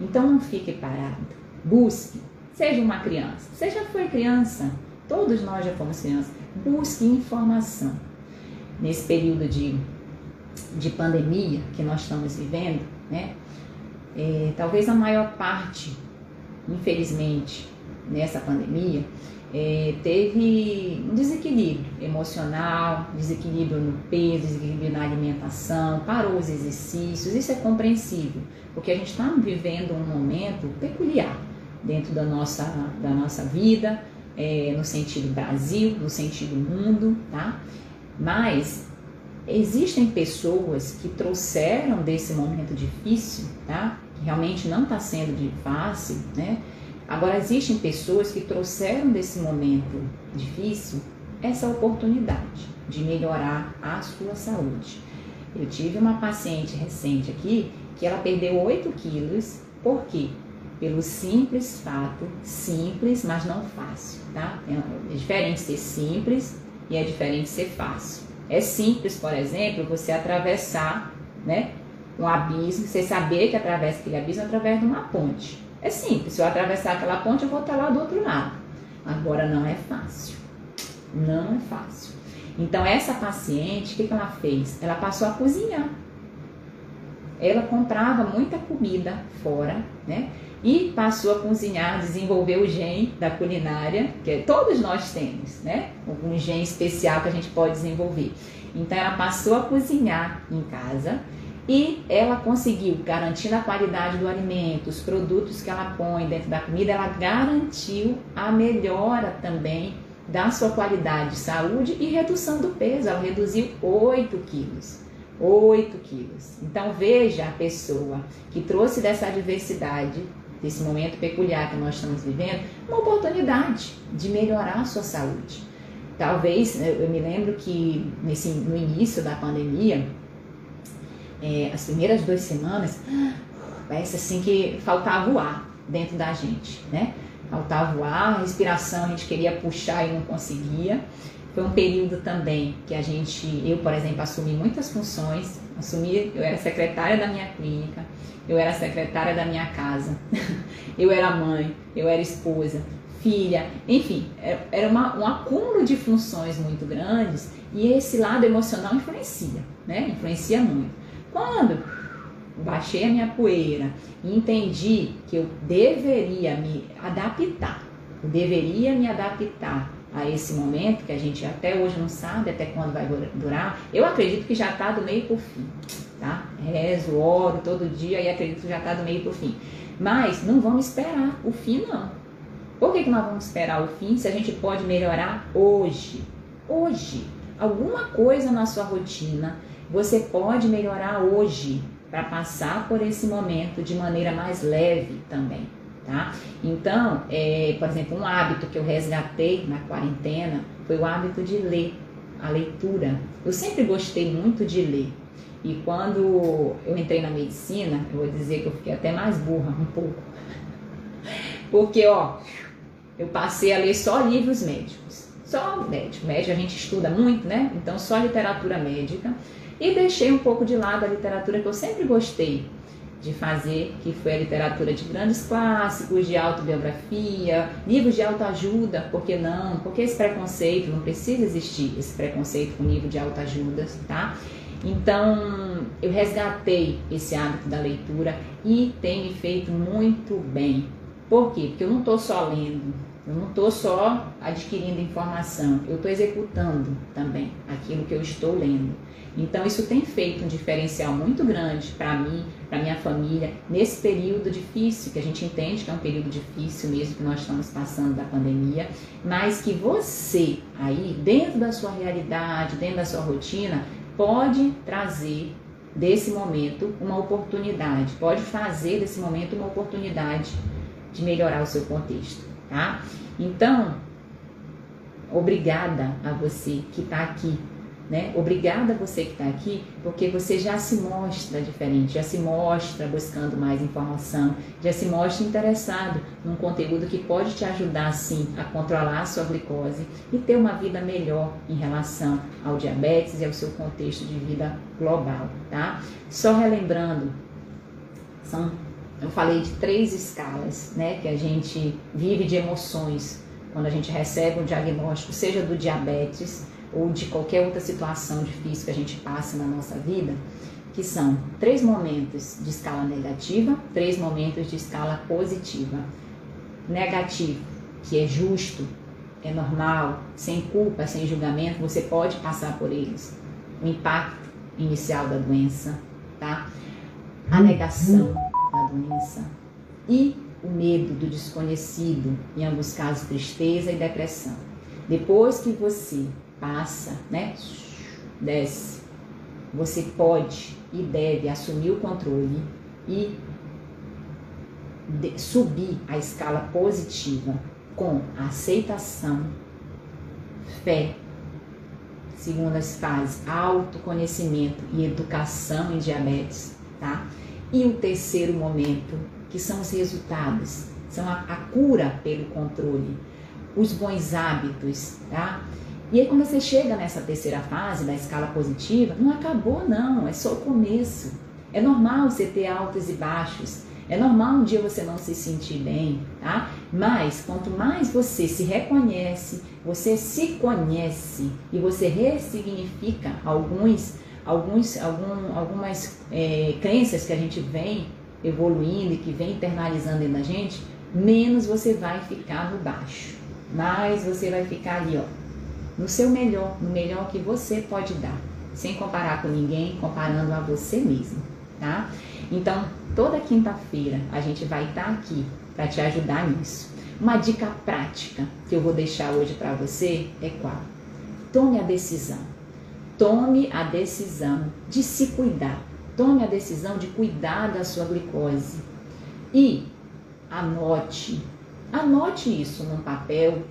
Então não fique parado, busque, seja uma criança, você já foi criança, todos nós já fomos crianças, busque informação. Nesse período de de pandemia que nós estamos vivendo, né? É, talvez a maior parte, infelizmente, nessa pandemia, é, teve um desequilíbrio emocional, desequilíbrio no peso, desequilíbrio na alimentação, parou os exercícios. Isso é compreensível, porque a gente está vivendo um momento peculiar dentro da nossa, da nossa vida, é, no sentido Brasil, no sentido mundo, tá? Mas Existem pessoas que trouxeram desse momento difícil, tá? Que realmente não está sendo de fácil, né? Agora existem pessoas que trouxeram desse momento difícil essa oportunidade de melhorar a sua saúde. Eu tive uma paciente recente aqui que ela perdeu 8 quilos, por quê? Pelo simples fato, simples, mas não fácil, tá? É diferente ser simples e é diferente ser fácil. É simples, por exemplo, você atravessar né, um abismo, você saber que atravessa aquele abismo através de uma ponte. É simples, se eu atravessar aquela ponte, eu vou estar lá do outro lado. Agora não é fácil. Não é fácil. Então, essa paciente, o que, que ela fez? Ela passou a cozinhar. Ela comprava muita comida fora, né? e passou a cozinhar, desenvolver o gen da culinária, que todos nós temos, né? Um gen especial que a gente pode desenvolver. Então ela passou a cozinhar em casa e ela conseguiu, garantindo a qualidade do alimento, os produtos que ela põe dentro da comida, ela garantiu a melhora também da sua qualidade de saúde e redução do peso. Ela reduziu 8 quilos. 8 quilos. Então veja a pessoa que trouxe dessa adversidade desse momento peculiar que nós estamos vivendo, uma oportunidade de melhorar a sua saúde. Talvez, eu me lembro que nesse, no início da pandemia, é, as primeiras duas semanas, parece assim que faltava o ar dentro da gente, né? Faltava o ar, a respiração a gente queria puxar e não conseguia. Foi um período também que a gente, eu, por exemplo, assumi muitas funções, assumi, eu era secretária da minha clínica, eu era secretária da minha casa, eu era mãe, eu era esposa, filha, enfim, era uma, um acúmulo de funções muito grandes e esse lado emocional influencia, né? Influencia muito. Quando baixei a minha poeira e entendi que eu deveria me adaptar, eu deveria me adaptar a esse momento, que a gente até hoje não sabe até quando vai durar, eu acredito que já está do meio por fim, tá? Rezo, oro todo dia e acredito que já está do meio por fim. Mas não vamos esperar o fim, não. Por que, que nós vamos esperar o fim se a gente pode melhorar hoje? Hoje. Alguma coisa na sua rotina você pode melhorar hoje para passar por esse momento de maneira mais leve também tá? Então, é, por exemplo, um hábito que eu resgatei na quarentena foi o hábito de ler, a leitura. Eu sempre gostei muito de ler. E quando eu entrei na medicina, eu vou dizer que eu fiquei até mais burra um pouco. Porque, ó, eu passei a ler só livros médicos. Só médico. Médico a gente estuda muito, né? Então, só literatura médica. E deixei um pouco de lado a literatura que eu sempre gostei, de fazer, que foi a literatura de grandes clássicos, de autobiografia, livros de autoajuda, por que não? Porque esse preconceito não precisa existir, esse preconceito com livro de autoajuda, tá? Então, eu resgatei esse hábito da leitura e tem me feito muito bem. Por quê? Porque eu não estou só lendo, eu não estou só adquirindo informação, eu estou executando também aquilo que eu estou lendo. Então, isso tem feito um diferencial muito grande para mim, para minha família, nesse período difícil, que a gente entende que é um período difícil mesmo que nós estamos passando da pandemia, mas que você, aí, dentro da sua realidade, dentro da sua rotina, pode trazer desse momento uma oportunidade, pode fazer desse momento uma oportunidade de melhorar o seu contexto, tá? Então, obrigada a você que está aqui né? Obrigada você que está aqui, porque você já se mostra diferente, já se mostra buscando mais informação, já se mostra interessado num conteúdo que pode te ajudar sim a controlar a sua glicose e ter uma vida melhor em relação ao diabetes e ao seu contexto de vida global, tá? Só relembrando, são eu falei de três escalas, né, que a gente vive de emoções quando a gente recebe um diagnóstico, seja do diabetes, ou de qualquer outra situação difícil que a gente passa na nossa vida, que são três momentos de escala negativa, três momentos de escala positiva. Negativo, que é justo, é normal, sem culpa, sem julgamento, você pode passar por eles. O impacto inicial da doença, tá? A negação da doença e o medo do desconhecido, em alguns casos tristeza e depressão. Depois que você passa, né? Desce. Você pode e deve assumir o controle e subir a escala positiva com aceitação, fé, segundas fases, autoconhecimento e educação em diabetes, tá? E o terceiro momento, que são os resultados, são a, a cura pelo controle, os bons hábitos, tá? E aí quando você chega nessa terceira fase da escala positiva, não acabou não, é só o começo. É normal você ter altos e baixos. É normal um dia você não se sentir bem, tá? Mas quanto mais você se reconhece, você se conhece e você ressignifica alguns, alguns, algum, algumas é, crenças que a gente vem evoluindo e que vem internalizando da gente, menos você vai ficar no baixo. Mais você vai ficar ali, ó, no seu melhor, no melhor que você pode dar, sem comparar com ninguém, comparando a você mesmo, tá? Então, toda quinta-feira a gente vai estar aqui para te ajudar nisso. Uma dica prática que eu vou deixar hoje para você é qual? Tome a decisão. Tome a decisão de se cuidar. Tome a decisão de cuidar da sua glicose. E anote. Anote isso num papel,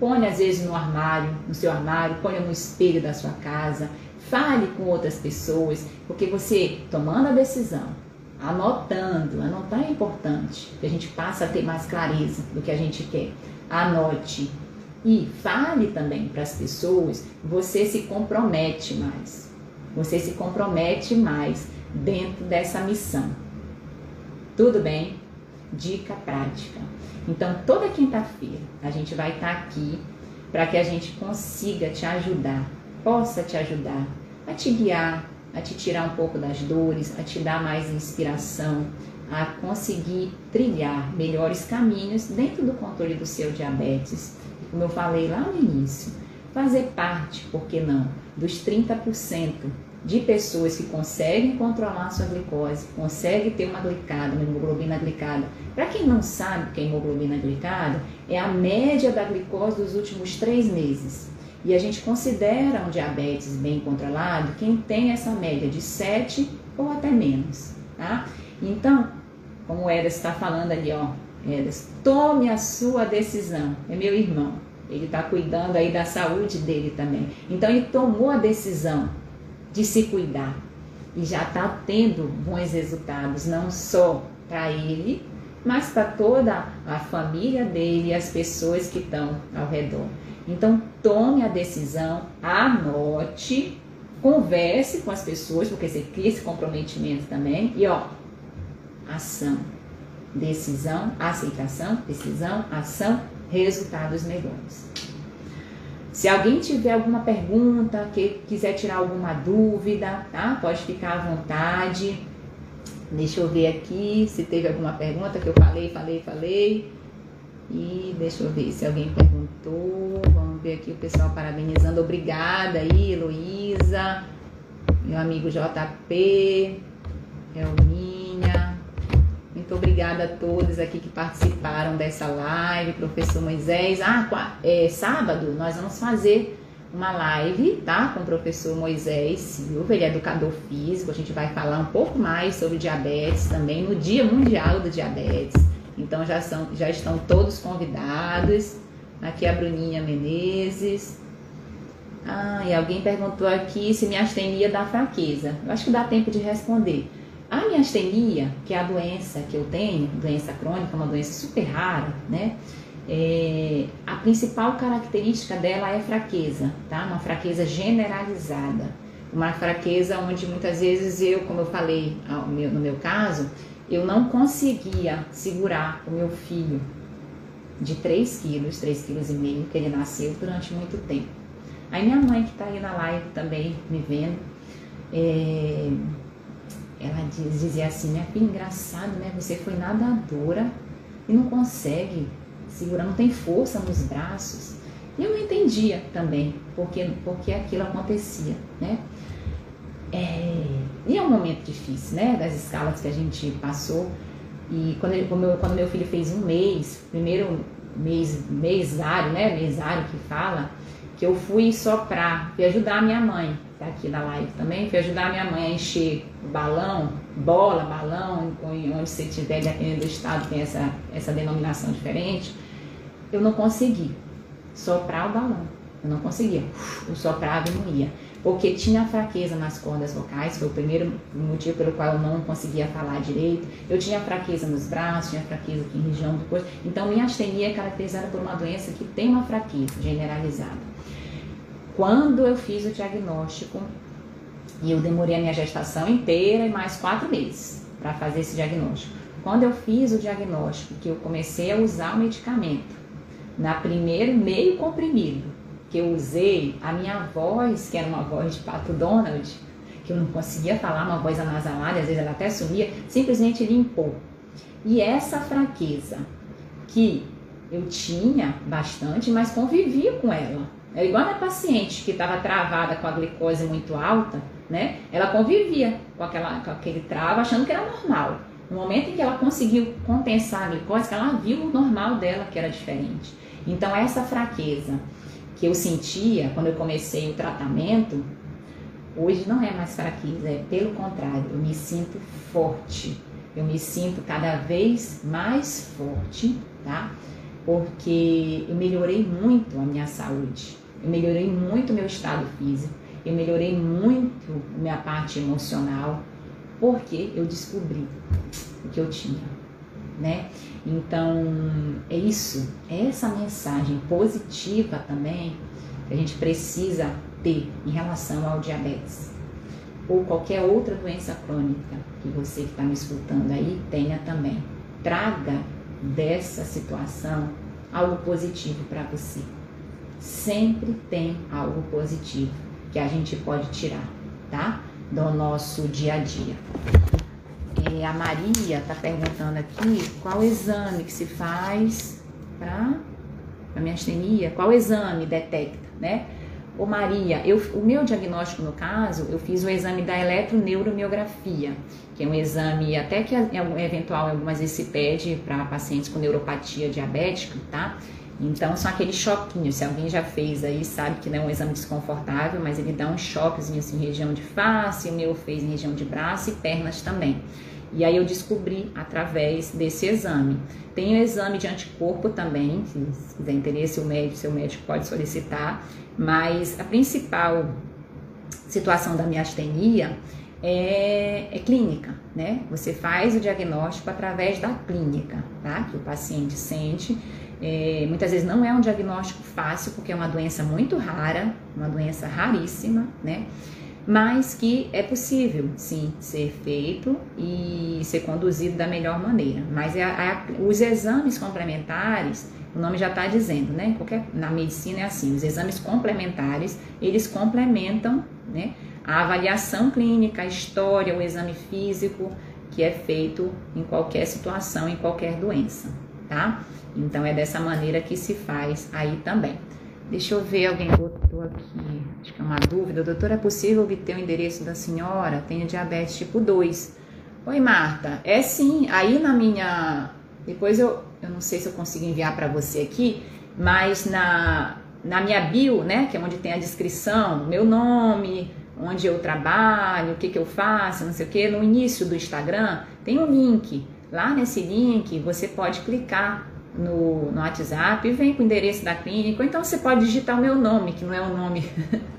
Põe às vezes no armário, no seu armário, põe no espelho da sua casa, fale com outras pessoas, porque você tomando a decisão, anotando, anotar é importante, que a gente passa a ter mais clareza do que a gente quer. Anote e fale também para as pessoas, você se compromete mais. Você se compromete mais dentro dessa missão. Tudo bem? Dica prática. Então, toda quinta-feira a gente vai estar tá aqui para que a gente consiga te ajudar, possa te ajudar a te guiar, a te tirar um pouco das dores, a te dar mais inspiração, a conseguir trilhar melhores caminhos dentro do controle do seu diabetes como eu falei lá no início, fazer parte, por que não, dos 30% de pessoas que conseguem controlar sua glicose, conseguem ter uma glicada, uma hemoglobina glicada. Para quem não sabe o que é hemoglobina glicada, é a média da glicose dos últimos três meses. E a gente considera um diabetes bem controlado quem tem essa média de 7 ou até menos, tá? Então, como o Edas está falando ali, ó, tome a sua decisão. É meu irmão. Ele está cuidando aí da saúde dele também. Então ele tomou a decisão de se cuidar e já está tendo bons resultados, não só para ele, mas para toda a família dele e as pessoas que estão ao redor. Então tome a decisão, anote, converse com as pessoas, porque você cria esse comprometimento também, e ó, ação, decisão, aceitação, decisão, ação, resultados melhores. Se alguém tiver alguma pergunta, que quiser tirar alguma dúvida, tá? Pode ficar à vontade. Deixa eu ver aqui se teve alguma pergunta que eu falei, falei, falei. E deixa eu ver se alguém perguntou. Vamos ver aqui o pessoal parabenizando. Obrigada aí, Heloísa, meu amigo JP, Elminha. Muito obrigada a todos aqui que participaram dessa live, professor Moisés. Ah, é, sábado nós vamos fazer uma live, tá? Com o professor Moisés Silva, ele é educador físico. A gente vai falar um pouco mais sobre diabetes também no Dia Mundial do Diabetes. Então já, são, já estão todos convidados. Aqui a Bruninha Menezes. Ah, e alguém perguntou aqui se minha astenia dá fraqueza. Eu acho que dá tempo de responder. A miastenia, que é a doença que eu tenho, doença crônica, uma doença super rara, né? É, a principal característica dela é fraqueza, tá? Uma fraqueza generalizada. Uma fraqueza onde muitas vezes eu, como eu falei no meu caso, eu não conseguia segurar o meu filho de 3 quilos, 3 quilos e meio, que ele nasceu durante muito tempo. Aí minha mãe que está aí na live também me vendo, é, ela diz, dizia assim, minha filha, engraçado, né? Você foi nadadora e não consegue segurar, não tem força nos braços. E eu não entendia também porque, porque aquilo acontecia, né? É, e é um momento difícil, né? Das escalas que a gente passou. E quando, ele, quando, meu, quando meu filho fez um mês, primeiro mês, mesário, né? Mesário que fala, que eu fui soprar, fui ajudar a minha mãe, tá aqui na live também, fui ajudar a minha mãe a encher balão, bola, balão, onde você estiver, dependendo do estado, tem essa, essa denominação diferente. Eu não consegui. Soprar o balão, eu não conseguia, eu soprava e não ia porque tinha fraqueza nas cordas vocais, foi o primeiro motivo pelo qual eu não conseguia falar direito. Eu tinha fraqueza nos braços, tinha fraqueza aqui em região do corpo. Então, minha astenia é caracterizada por uma doença que tem uma fraqueza generalizada. Quando eu fiz o diagnóstico, e eu demorei a minha gestação inteira e mais quatro meses para fazer esse diagnóstico. Quando eu fiz o diagnóstico, que eu comecei a usar o medicamento, na primeiro meio comprimido, que eu usei, a minha voz, que era uma voz de Pato Donald, que eu não conseguia falar, uma voz anasalada, às vezes ela até sumia, simplesmente limpou. E essa fraqueza que eu tinha bastante, mas convivia com ela. É igual a paciente que estava travada com a glicose muito alta, né? Ela convivia com, aquela, com aquele travo achando que era normal. No momento em que ela conseguiu compensar a glicose, ela viu o normal dela que era diferente. Então essa fraqueza que eu sentia quando eu comecei o tratamento, hoje não é mais fraqueza, é pelo contrário, eu me sinto forte. Eu me sinto cada vez mais forte, tá? Porque eu melhorei muito a minha saúde, eu melhorei muito o meu estado físico, eu melhorei muito a minha parte emocional, porque eu descobri o que eu tinha, né? Então, é isso, é essa mensagem positiva também que a gente precisa ter em relação ao diabetes ou qualquer outra doença crônica que você que está me escutando aí tenha também. Traga dessa situação algo positivo para você. Sempre tem algo positivo que a gente pode tirar, tá? Do nosso dia a dia. É, a Maria está perguntando aqui qual exame que se faz para a miastenia, qual exame detecta, né? Ô Maria, eu, o meu diagnóstico no caso, eu fiz o exame da eletroneuromiografia, que é um exame até que é eventual algumas vezes se pede para pacientes com neuropatia diabética, tá? Então são aqueles choquinhos, se alguém já fez aí sabe que não é um exame desconfortável, mas ele dá um choquezinho assim em região de face, o meu fez em região de braço e pernas também. E aí eu descobri através desse exame. Tem o exame de anticorpo também, se quiser interesse, o médico, seu médico pode solicitar, mas a principal situação da miastenia é, é, clínica, né? Você faz o diagnóstico através da clínica, tá? Que o paciente sente. É, muitas vezes não é um diagnóstico fácil, porque é uma doença muito rara, uma doença raríssima, né? Mas que é possível, sim, ser feito e ser conduzido da melhor maneira. Mas é a, a, os exames complementares, o nome já está dizendo, né? Qualquer, na medicina é assim, os exames complementares, eles complementam, né? A avaliação clínica, a história, o exame físico, que é feito em qualquer situação, em qualquer doença, tá? Então é dessa maneira que se faz aí também. Deixa eu ver, alguém botou aqui, acho que é uma dúvida. Doutora, é possível obter o endereço da senhora? Tenho diabetes tipo 2. Oi, Marta. É sim. Aí na minha. Depois eu, eu não sei se eu consigo enviar para você aqui, mas na, na minha bio, né, que é onde tem a descrição, meu nome, onde eu trabalho, o que, que eu faço, não sei o que, no início do Instagram tem um link. Lá nesse link você pode clicar no, no WhatsApp vem com o endereço da clínica, ou então você pode digitar o meu nome, que não é um nome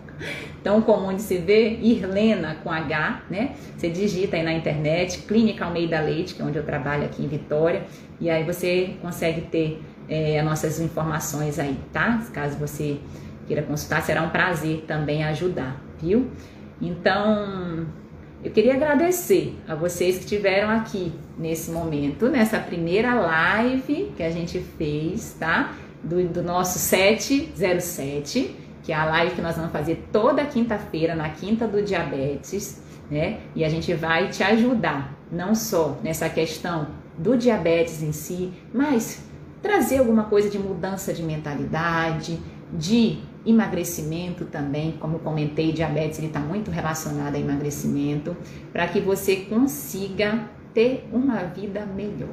tão comum de se ver, Irlena com H, né? Você digita aí na internet, Clínica Almeida Leite, que é onde eu trabalho aqui em Vitória, e aí você consegue ter é, as nossas informações aí, tá? Caso você queira consultar, será um prazer também ajudar, viu? Então, eu queria agradecer a vocês que estiveram aqui nesse momento, nessa primeira live que a gente fez, tá? Do, do nosso 707, que é a live que nós vamos fazer toda quinta-feira, na quinta do diabetes, né? E a gente vai te ajudar, não só nessa questão do diabetes em si, mas trazer alguma coisa de mudança de mentalidade, de emagrecimento também, como comentei, diabetes ele está muito relacionado a emagrecimento, para que você consiga ter uma vida melhor.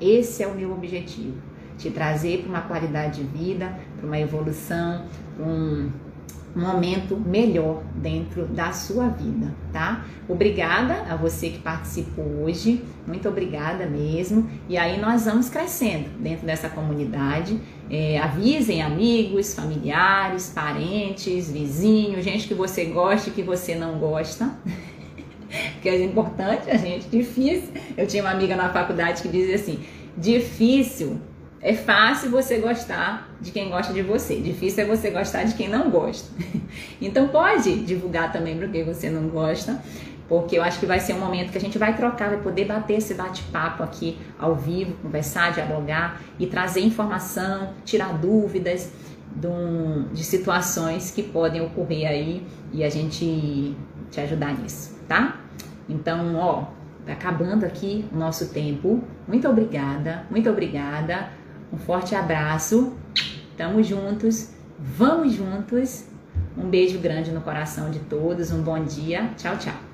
Esse é o meu objetivo, te trazer para uma qualidade de vida, para uma evolução, um momento melhor dentro da sua vida, tá? Obrigada a você que participou hoje, muito obrigada mesmo. E aí nós vamos crescendo dentro dessa comunidade. É, avisem amigos, familiares, parentes, vizinhos, gente que você gosta e que você não gosta. que é importante, a gente, difícil. Eu tinha uma amiga na faculdade que dizia assim: difícil é fácil você gostar de quem gosta de você, difícil é você gostar de quem não gosta. Então pode divulgar também para quem você não gosta, porque eu acho que vai ser um momento que a gente vai trocar, vai poder bater esse bate-papo aqui ao vivo, conversar, dialogar e trazer informação, tirar dúvidas de situações que podem ocorrer aí e a gente te ajudar nisso, tá? Então, ó, tá acabando aqui o nosso tempo. Muito obrigada, muito obrigada. Um forte abraço. Tamo juntos. Vamos juntos. Um beijo grande no coração de todos. Um bom dia. Tchau, tchau.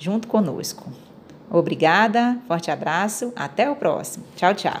junto conosco. Obrigada, forte abraço, até o próximo. Tchau, tchau.